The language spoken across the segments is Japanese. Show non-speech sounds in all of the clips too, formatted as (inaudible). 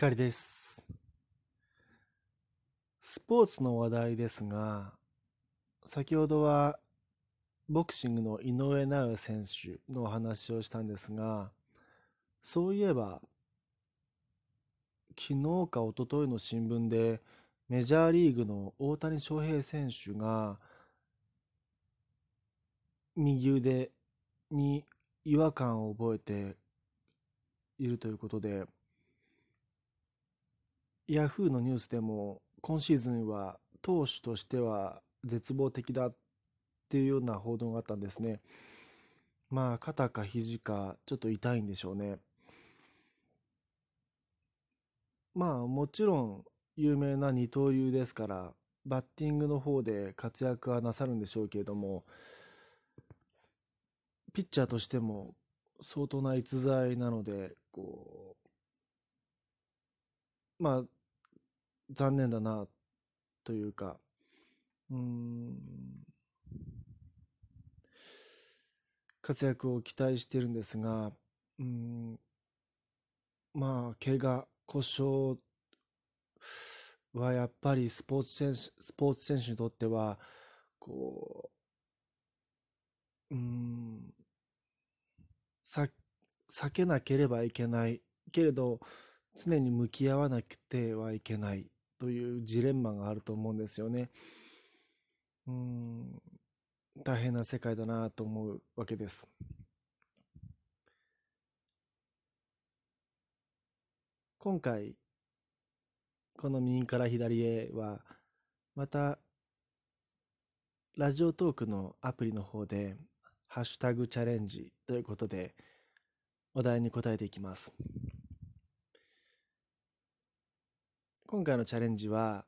光です。スポーツの話題ですが、先ほどはボクシングの井上尚弥選手のお話をしたんですが、そういえば、昨日か一昨日の新聞でメジャーリーグの大谷翔平選手が右腕に違和感を覚えているということで、ヤフーのニュースでも今シーズンは投手としては絶望的だっていうような報道があったんですね。まあ肩か肘かちょっと痛いんでしょうね。まあもちろん有名な二刀流ですからバッティングの方で活躍はなさるんでしょうけれどもピッチャーとしても相当な逸材なのでこうまあ残念だなというか。うん。活躍を期待してるんですがうん。まあ怪我故障はやっぱりスポーツ選手スポーツ選手にとってはこううん。さ避けなければいけない。けれど常に向き合わなくてはいけない。というジレンマがあると思うんですよね。うん大変な世界だなと思うわけです。今回この右から左へはまたラジオトークのアプリの方でハッシュタグチャレンジということでお題に答えていきます。今回のチャレンジは、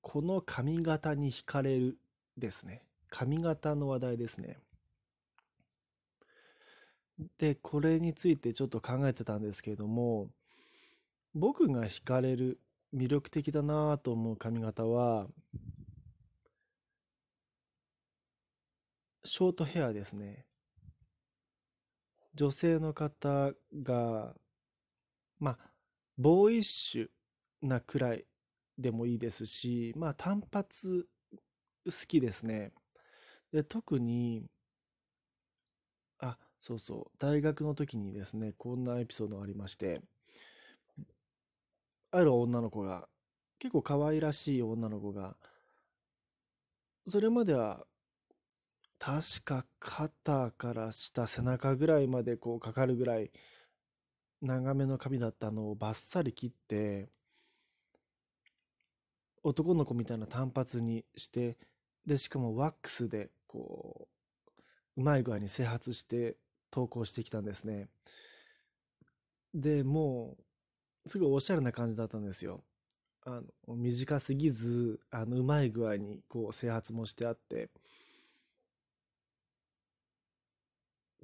この髪型に惹かれるですね。髪型の話題ですね。で、これについてちょっと考えてたんですけれども、僕が惹かれる魅力的だなと思う髪型は、ショートヘアですね。女性の方が、まあ、ボーイッシュなくらいでもいいですし、まあ単発好きですね。で、特に、あ、そうそう、大学の時にですね、こんなエピソードありまして、ある女の子が、結構可愛らしい女の子が、それまでは、確か肩から下背中ぐらいまでこうかかるぐらい長めの髪だったのをバッサリ切って男の子みたいな単発にしてでしかもワックスでこううまい具合に整髪して投稿してきたんですね。でもうすごいおしゃれな感じだったんですよ。あの短すぎずあのうまい具合にこう整髪もしてあって。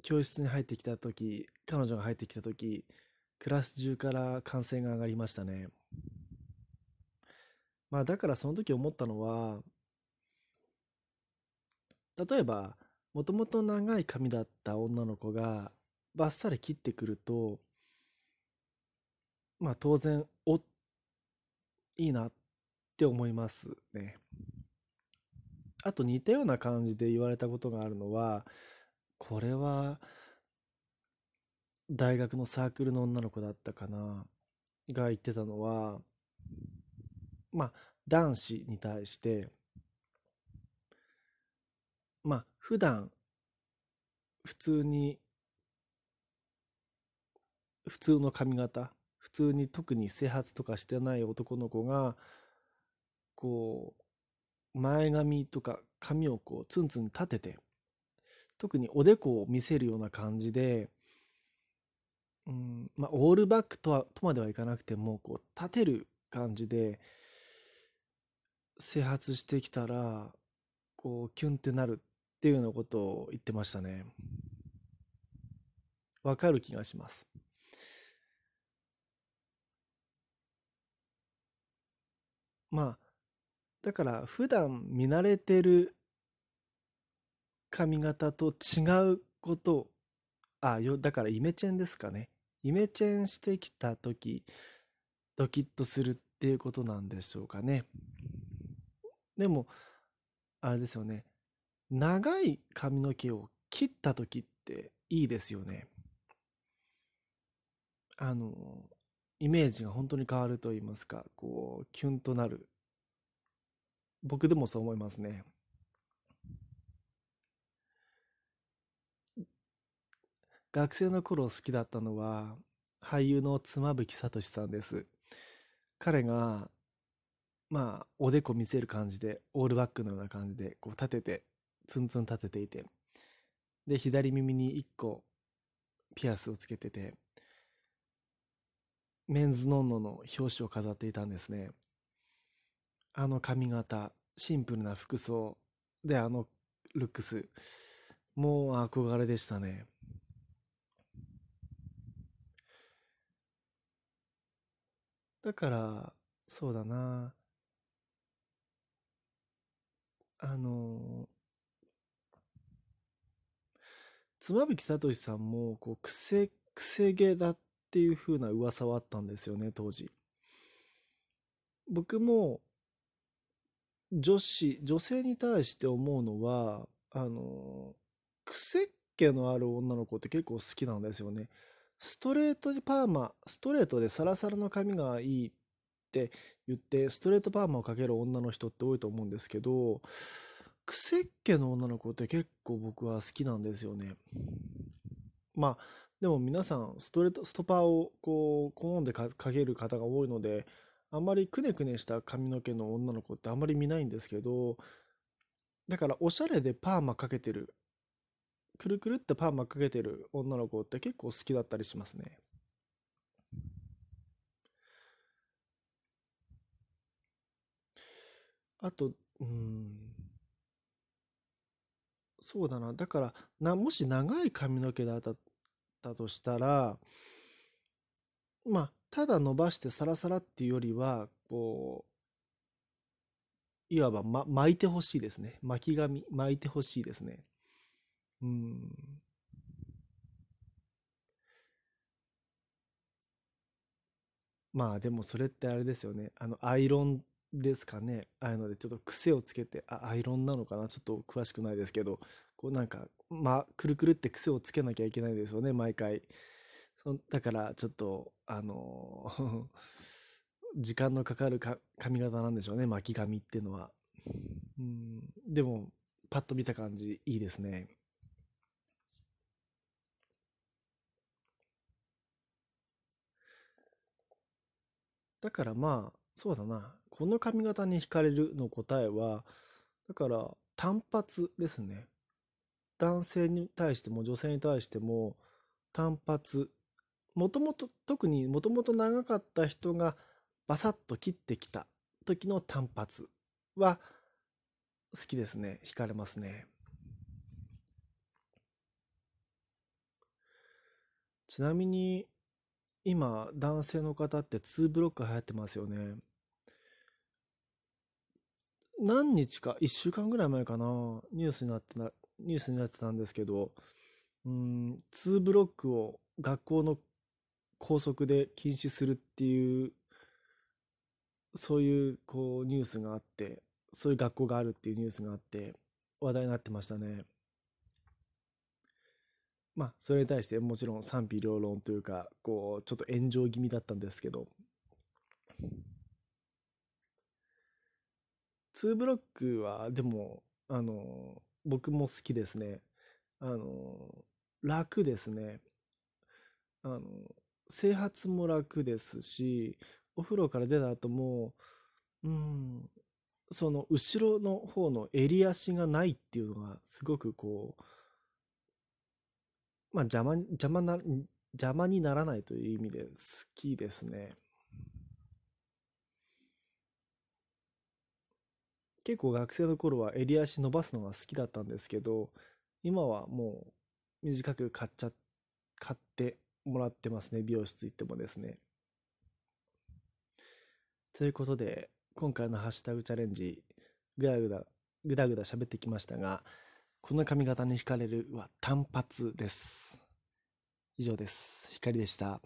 教室に入ってきた時彼女が入ってきた時クラス中から歓声が上がりましたね。まあだからその時思ったのは、例えば、もともと長い髪だった女の子がバッサリ切ってくると、まあ当然、お、いいなって思いますね。あと似たような感じで言われたことがあるのは、これは大学のサークルの女の子だったかなが言ってたのは、まあ、男子に対して、まあ、普段、普通に、普通の髪型、普通に特に整髪とかしてない男の子が、こう、前髪とか髪をこうツンツン立てて、特におでこを見せるような感じで、うん、まあ、オールバックとは、とまではいかなくても、こう、立てる感じで、整髪してきたら、こう、キュンってなるっていうようなことを言ってましたね。わかる気がします。まあ、だから普段見慣れてる髪型と違うことあよだからイメチェンですかねイメチェンしてきた時ドキッとするっていうことなんでしょうかね。でも、あれですよね。長い髪の毛を切った時っていいですよね。あの、イメージが本当に変わると言いますか、こう、キュンとなる。僕でもそう思いますね。学生の頃好きだったのは、俳優の妻夫木聡さんです。彼が、まあ、おでこ見せる感じで、オールバックのような感じで、こう立てて、ツンツン立てていて、で、左耳に1個、ピアスをつけてて、メンズノンノの表紙を飾っていたんですね。あの髪型、シンプルな服装、で、あのルックス、もう憧れでしたね。だから、そうだな。あの、妻夫木聡さんも、こう、癖、癖毛だっていう風な噂はあったんですよね、当時。僕も、女子、女性に対して思うのは、あの、癖毛のある女の子って結構好きなんですよね。ストレートにパーマ、ストレートでサラサラの髪がいいっって言って、ストレートパーマをかける女の人って多いと思うんですけど、癖っ気の女の子って結構僕は好きなんですよね。まあ、でも皆さん、ストレート、ストパーをこう、好んでかける方が多いので、あんまりくねくねした髪の毛の女の子ってあんまり見ないんですけど、だからおしゃれでパーマかけてるくるくるってパーマかけてる女の子って結構好きだったりしますね。あと、うん。そうだな。だから、な、もし長い髪の毛だったとしたら、まあ、ただ伸ばしてサラサラっていうよりは、こう、いわば、ま、巻いてほしいですね。巻き髪、巻いてほしいですね。うん。まあでもそれってあれですよね。あの、アイロンですかね。ああいうのでちょっと癖をつけて、あ、アイロンなのかなちょっと詳しくないですけど、こうなんか、まあ、くるくるって癖をつけなきゃいけないですよね、毎回。そだからちょっと、あの (laughs) 時間のかかるか髪型なんでしょうね、巻き髪っていうのは。うん、でも、パッと見た感じ、いいですね。だからまあ、そうだな。この髪型に惹かれるの答えは、だから単発ですね。男性に対しても女性に対しても単発。もともと、特にもともと長かった人がバサッと切ってきた時の単発は好きですね。惹かれますね。ちなみに、今、男性の方って2ブロック流行ってますよね。何日か、1週間ぐらい前かな、ニュースになってな、ニュースになってたんですけど、うん、2ブロックを学校の校則で禁止するっていう、そういう、こう、ニュースがあって、そういう学校があるっていうニュースがあって、話題になってましたね。まあ、それに対してもちろん賛否両論というか、こう、ちょっと炎上気味だったんですけど、2ブロックは、でも、あの、僕も好きですね。あの、楽ですね。あの、整髪も楽ですし、お風呂から出た後も、うん、その後ろの方の襟足がないっていうのがすごくこう、まあ邪魔、邪魔な、邪魔にならないという意味で好きですね。結構学生の頃は襟足伸ばすのが好きだったんですけど、今はもう短く買っちゃ、買ってもらってますね。美容室行ってもですね。ということで、今回のハッシュタグチャレンジ、ぐだぐだ、ぐだぐだ喋ってきましたが、この髪型に惹かれるは単発です。以上です。光でした。